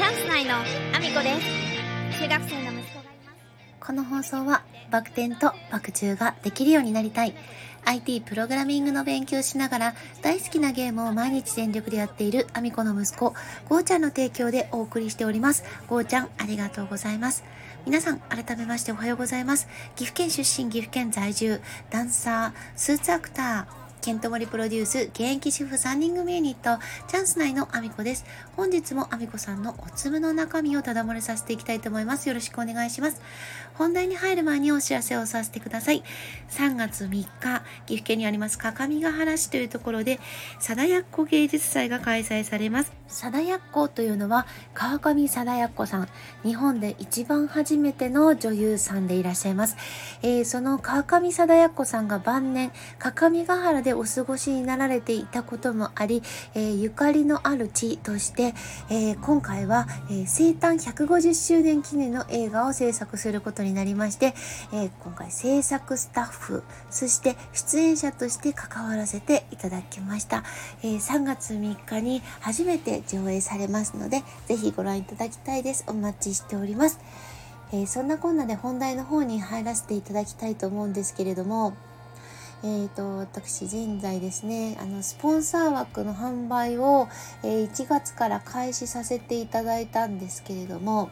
チャンス内のアミコです中学生の息子がいますこの放送はバク転とバク宙ができるようになりたい IT プログラミングの勉強しながら大好きなゲームを毎日全力でやっているアミコの息子、ゴーちゃんの提供でお送りしております。ゴーちゃん、ありがとうございます。皆さん、改めましておはようございます。岐阜県出身、岐阜県在住、ダンサー、スーツアクター、ケントモリプロデュース、現役主婦3人組ユニット、チャンス内のアミコです。本日もアミコさんのお粒の中身をただ漏れさせていきたいと思います。よろしくお願いします。本題に入る前にお知らせをさせてください。3月3日、岐阜県にあります各務原市というところで、貞奴芸術祭が開催されます。貞奴というのは、川上貞奴さん。日本で一番初めての女優さんでいらっしゃいます。えー、その川上貞奴さんが晩年、各務原ででお過ごしになられていたこともあり、えー、ゆかりのある地として、えー、今回は、えー、生誕150周年記念の映画を制作することになりまして、え今回制作スタッフそして出演者として関わらせていただきました、え3月3日に初めて上映されますのでぜひご覧いただきたいです。お待ちしております、えそんなこんなで本題の方に入らせていただきたいと思うんですけれどもえーと、私現在ですねあのスポンサー枠の販売を、えー、1月から開始させていただいたんですけれども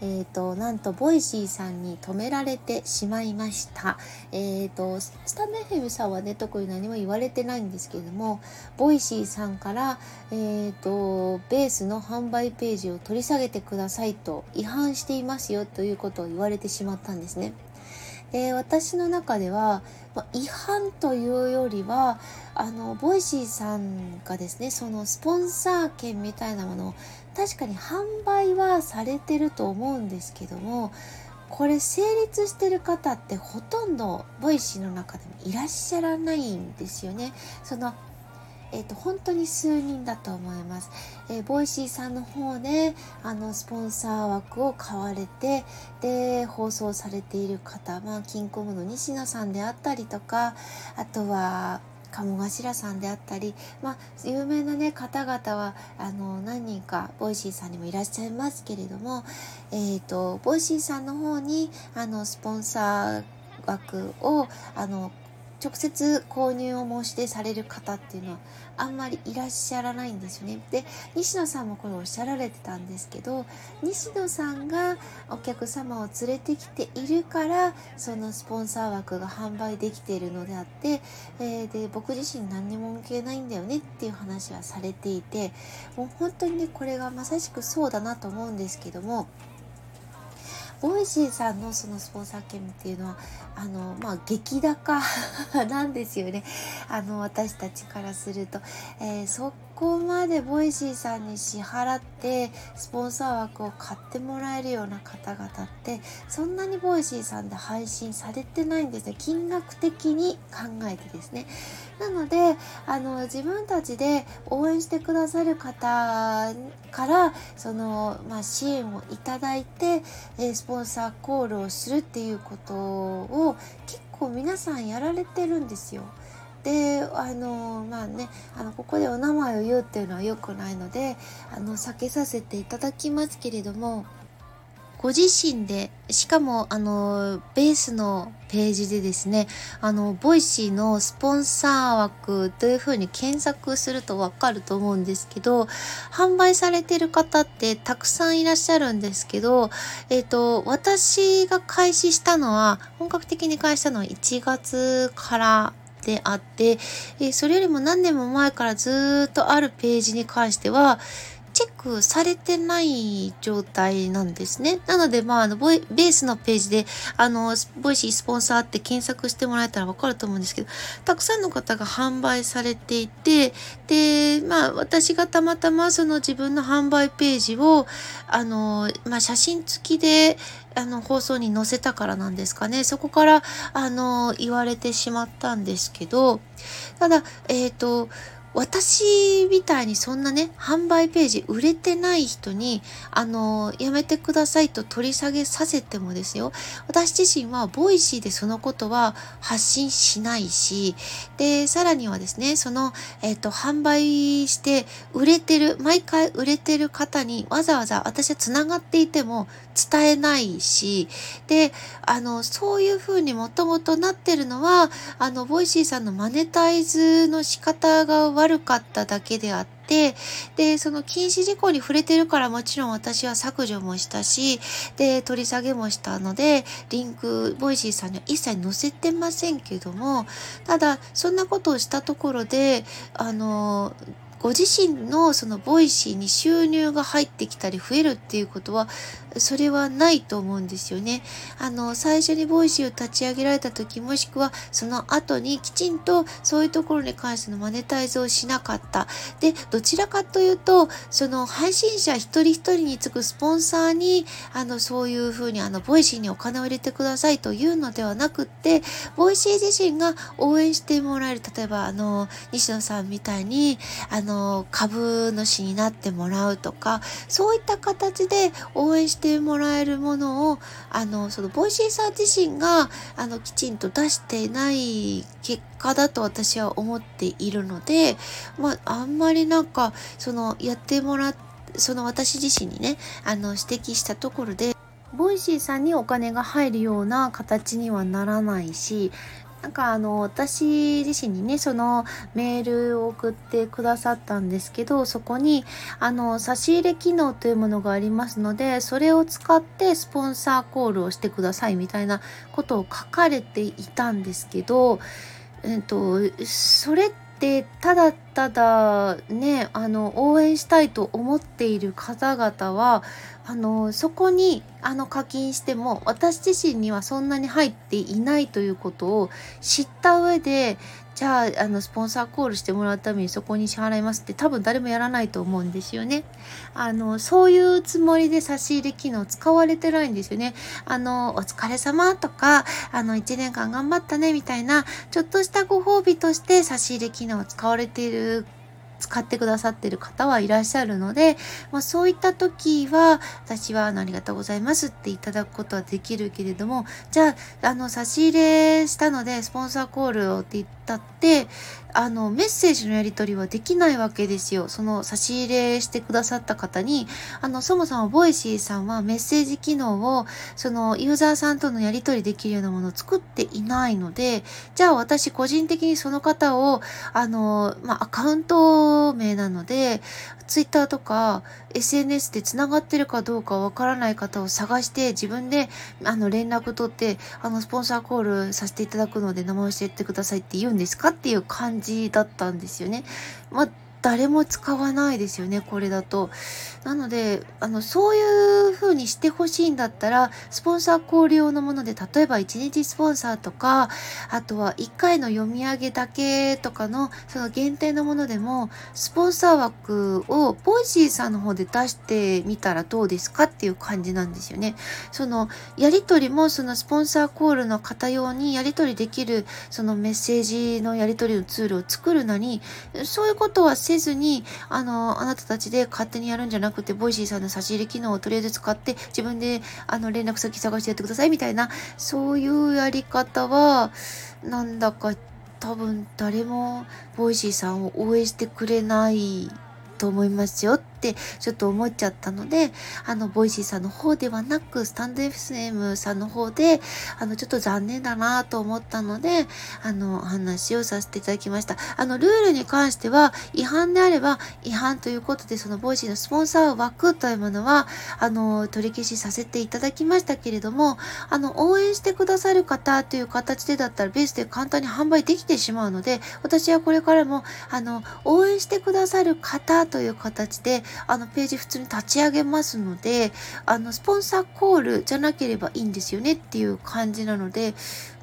えーと、なんと Voicy さんに止められてしまいました。えーと、 stand.fm さんはね特に何も言われてないんですけれども Voicy さんから、えーとベースの販売ページを取り下げてくださいと違反していますよということを言われてしまったんですね。で私の中では、ま違反というよりはあの Voicy さんがですねそのスポンサー権みたいなものを確かに販売はされてると思うんですけどもこれ成立してる方ってほとんど Voicy の中でもいらっしゃらないんですよね。そのえーと、本当に数人だと思います。えー、 Voicy さんの方であのスポンサー枠を買われてで放送されている方、まあ、キンコンの西野さんであったりとかあとは鴨頭さんであったり、まあ、有名な、ね、方々はあの何人か Voicy さんにもいらっしゃいますけれども、えーと、 Voicy さんの方にあのスポンサー枠をあの直接購入を申し出される方っていうのはあんまりいらっしゃらないんですよね。で西野さんもこれおっしゃられてたんですけど西野さんがお客様を連れてきているからそのスポンサー枠が販売できているのであって、えー、で僕自身何にも向けないんだよねっていう話はされていてもう本当にねこれがまさしくそうだなと思うんですけども Voicy さんのそのスポンサー権っていうのはあのまあ激高なんですよね。あの私たちからすると、えー、そこまでボイシーさんに支払ってスポンサー枠を買ってもらえるような方々ってそんなにボイシーさんで配信されてないんですね金額的に考えてですねなのであの自分たちで応援してくださる方からその、まあ、支援をいただいて、スポンサーコールをするっていうことを結構皆さんやられてるんですよ。であのまあねあのここでお名前を言うっていうのは良くないのであの避けさせていただきますけれどもご自身で、しかも、あの、ベースのページでですね、あの、ボイシーのスポンサー枠というふうに検索するとわかると思うんですけど、販売されてる方ってたくさんいらっしゃるんですけど、えっ、ー、と、私が開始したのは、本格的に開始したのは1月からであって、えそれよりも何年も前からずっとあるページに関しては、チェックされてない状態なんですね。なので、まあ、あのボイ、ベースのページで、あの、ボイシースポンサーって検索してもらえたらわかると思うんですけど、たくさんの方が販売されていて、で、まあ、私がたまたまその自分の販売ページを、あの、まあ、写真付きで、あの、放送に載せたからなんですかね。そこから、あの、言われてしまったんですけど、ただ、えっ、ー、と、私みたいにそんなね、販売ページ売れてない人に、あの、やめてくださいと取り下げさせてもですよ、私自身はボイシーでそのことは発信しないし、で、さらにはですね、その、えっ、ー、と、販売して売れてる、毎回売れてる方にわざわざ私は繋がっていても伝えないし、で、あの、そういうふうにもともとなってるのは、あの、ボイシーさんのマネタイズの仕方が悪かっただけであって、で、その禁止事項に触れてるからもちろん私は削除もしたし、で、取り下げもしたので、リンク、ボイシーさんには一切載せてませんけども、ただ、そんなことをしたところで、あの、ご自身のそのボイシーに収入が入ってきたり増えるっていうことはそれはないと思うんですよね。あの、最初にボイシーを立ち上げられた時、もしくはその後にきちんとそういうところに関してのマネタイズをしなかった。で、どちらかというと、その配信者一人一人につくスポンサーに、あの、そういうふうにあの、ボイシーにお金を入れてくださいというのではなくって、ボイシー自身が応援してもらえる。例えば、あの、西野さんみたいに、あの、株主になってもらうとか、そういった形で応援しててもらえるものを、あの、その、ボイシーさん自身が、あの、きちんと出してない結果だと私は思っているので、まあ、あんまりなんか、その、やってもらっその私自身にね、あの、指摘したところで、ボイシーさんにお金が入るような形にはならないし、なんかあの私自身にねそのメールを送ってくださったんですけどそこにあの差し入れ機能というものがありますのでそれを使ってスポンサーコールをしてくださいみたいなことを書かれていたんですけど、えっと、それってただただねあの応援したいと思っている方々はあのそこにあの課金しても私自身にはそんなに入っていないということを知った上でじゃああのスポンサーコールしてもらうためにそこに支払いますって多分誰もやらないと思うんですよね。あのそういうつもりで差し入れ機能使われてないんですよね。あのお疲れ様とかあの1年間頑張ったねみたいなちょっとしたご褒美として差し入れ機能を使われているっ使ってくださってる方はいらっしゃるので、まあ、そういった時は私はありがとうございますっていただくことはできるけれどもじゃああの差し入れしたのでスポンサーコールをって言ったってあのメッセージのやり取りはできないわけですよ。その差し入れしてくださった方に。あのそもそもボイシーさんはメッセージ機能をそのユーザーさんとのやり取りできるようなものを作っていないのでじゃあ私個人的にその方をあの、まあ、アカウントを名なので、ツイッターとか SNS で繋がってるかどうかわからない方を探して自分であの連絡取ってあのスポンサーコールさせていただくので名前教えてくださいって言うんですかっていう感じだったんですよね。まあ誰も使わないですよね、これだと。なので、あの、そういう風にしてほしいんだったら、スポンサー交流用のもので、例えば1日スポンサーとか、あとは1回の読み上げだけとかの、その限定のものでも、スポンサー枠をボイシーさんの方で出してみたらどうですかっていう感じなんですよね。その、やりとりも、そのスポンサーコールの方用にやりとりできる、そのメッセージのやりとりのツールを作るなり、そういうことはせずに、あの、あなたたちで勝手にやるんじゃなくて、ボイシーさんの差し入れ機能をとりあえず使って、自分で、あの、連絡先探してやってくださいみたいな、そういうやり方は、なんだか多分誰もボイシーさんを応援してくれないと思いますよ。ってちょっと思っちゃったので、あの、ボイシーさんの方ではなく、スタンド FM さんの方で、あの、ちょっと残念だなと思ったので、あの、話をさせていただきました。あの、ルールに関しては、違反であれば違反ということで、そのボイシーのスポンサー枠というものは、あの、取り消しさせていただきましたけれども、あの、応援してくださる方という形でだったら、ベースで簡単に販売できてしまうので、私はこれからも、あの、応援してくださる方という形で、あの、ページ普通に立ち上げますので、あの、スポンサーコールじゃなければいいんですよねっていう感じなので、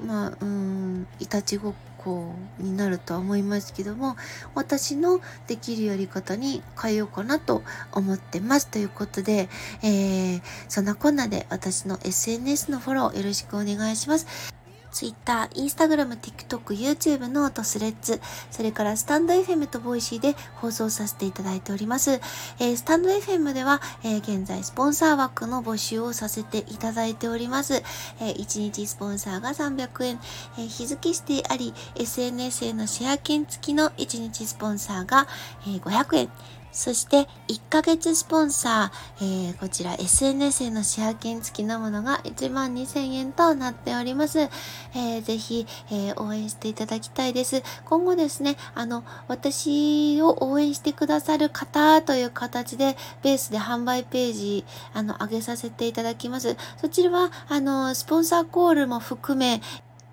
まあ、うん、いたちごっこになるとは思いますけども、私のできるやり方に変えようかなと思ってます。ということで、えー、そんなこんなで私の SNS のフォローよろしくお願いします。Twitter、Instagram、TikTok、YouTube ノート、スレッズ、それからスタンド FM とボイシーで放送させていただいております。えー、スタンド FM では、えー、現在スポンサー枠の募集をさせていただいております。えー、1日スポンサーが300円、えー、日付指定あり、SNS へのシェア券付きの1日スポンサーが、えー、500円、そして1ヶ月スポンサー、えー、こちら SNS へのシェア券付きのものが1万2000円となっております。えー、ぜひ、えー、応援していただきたいです。今後ですね、あの、私を応援してくださる方という形でベースで販売ページ、あの、上げさせていただきます。そちらは、あの、スポンサーコールも含め、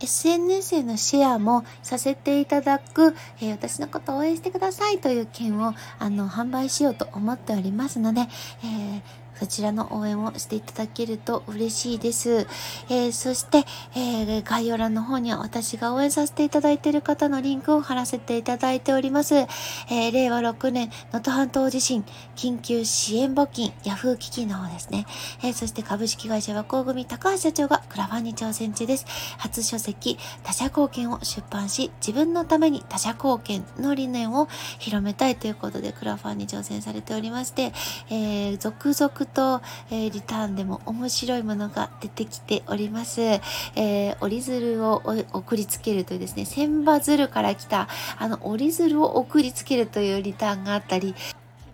SNS へのシェアもさせていただく、えー、私のことを応援してくださいという件をあの販売しようと思っておりますので、えーそちらの応援をしていただけると嬉しいです。えー、そして、えー、概要欄の方には私が応援させていただいている方のリンクを貼らせていただいております。えー、令和6年能登半島地震緊急支援募金ヤフー基金の方ですね。えそして株式会社和光組高橋社長がクラファンに挑戦中です。初書籍他者貢献を出版し自分のために他者貢献の理念を広めたいということでクラファンに挑戦されておりまして、え続々と、えー、リターンでも面白いものが出てきております。えー、折り鶴を送りつけるというですね、千羽鶴から来た、あの、折り鶴を送りつけるというリターンがあったり、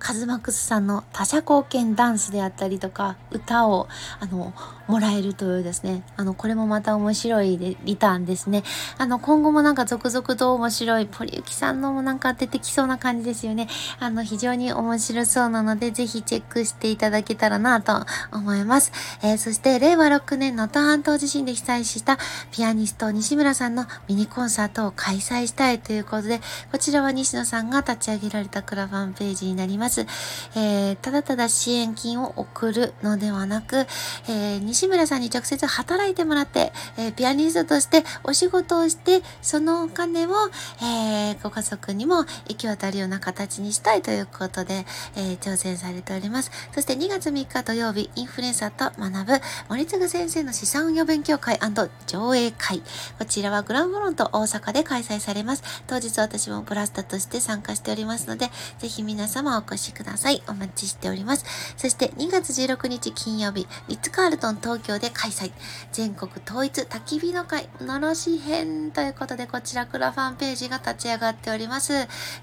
カズマックスさんの他者貢献ダンスであったりとか、歌を、あの、もらえるというですね、あの、これもまた面白いリターンですね。あの、今後もなんか続々と面白い、ポリユキさんのもなんか出てきそうな感じですよね。あの、非常に面白そうなので、ぜひチェックしていただけたらなと思います。えー、そして、令和6年能登半島地震で被災したピアニスト西村さんのミニコンサートを開催したいということで、こちらは西野さんが立ち上げられたクラファンページになります。えー、ただただ支援金を送るのではなく、えー、西村さんに直接働いてもらって、えー、ピアニストとしてお仕事をして、そのお金を、えー、ご家族にも行き渡るような形にしたいということで、えー、挑戦されております。そして2月3日土曜日、インフルエンサーと学ぶ森次先生の資産運用勉強会上映会。こちらはグランフロント大阪で開催されます。当日私もブラスタとして参加しておりますので、ぜひ皆様お越しください。お待ちしております。そして2月16日金曜日、リッツカールトン東京で開催。全国統一焚き火の会、のろし編ということで、こちらクラファンページが立ち上がっております。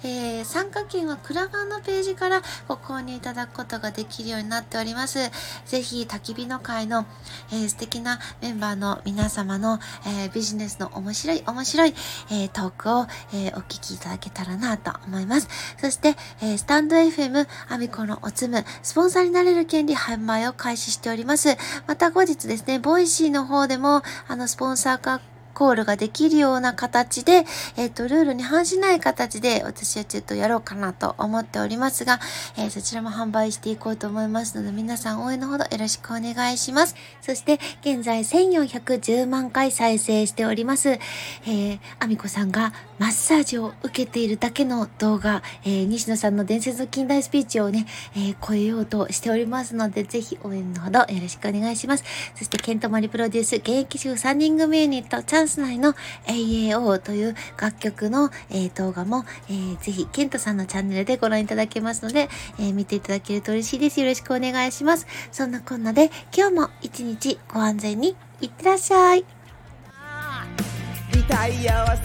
えー、参加券はクラファンのページからご購入いただくことができるようになっております。ぜひ焚き火の会の、えー、素敵なメンバーの皆様の、えー、ビジネスの面白い面白い、えー、トークを、え、お聞きいただけたらなと思います。そして、え、 stand.fm アミコのおつむ、スポンサーになれる権利販売を開始しております。また後日ですね、 Voicy の方でも、あの、スポンサー化コールができるような形で、えっ、ー、と、ルールに反しない形で私はちょっとやろうかなと思っておりますが、えー、そちらも販売していこうと思いますので、皆さん応援のほどよろしくお願いします。そして、現在1410万回再生しております、えー、アミコさんがマッサージを受けているだけの動画、えー、西野さんの伝説の近代スピーチをね、えー、超えようとしておりますので、ぜひ応援のほどよろしくお願いします。そして、ケントマリプロデュース、現役主婦3人組ユニット、チャンンス内の AAO という楽曲の、えー、動画も、えー、ぜひ、ケントさんのチャンネルでご覧いただけますので、えー、見ていただけると嬉しいです。よろしくお願いします。そんなこんなで、今日も一日ご安全にいってらっしゃい。リタイアは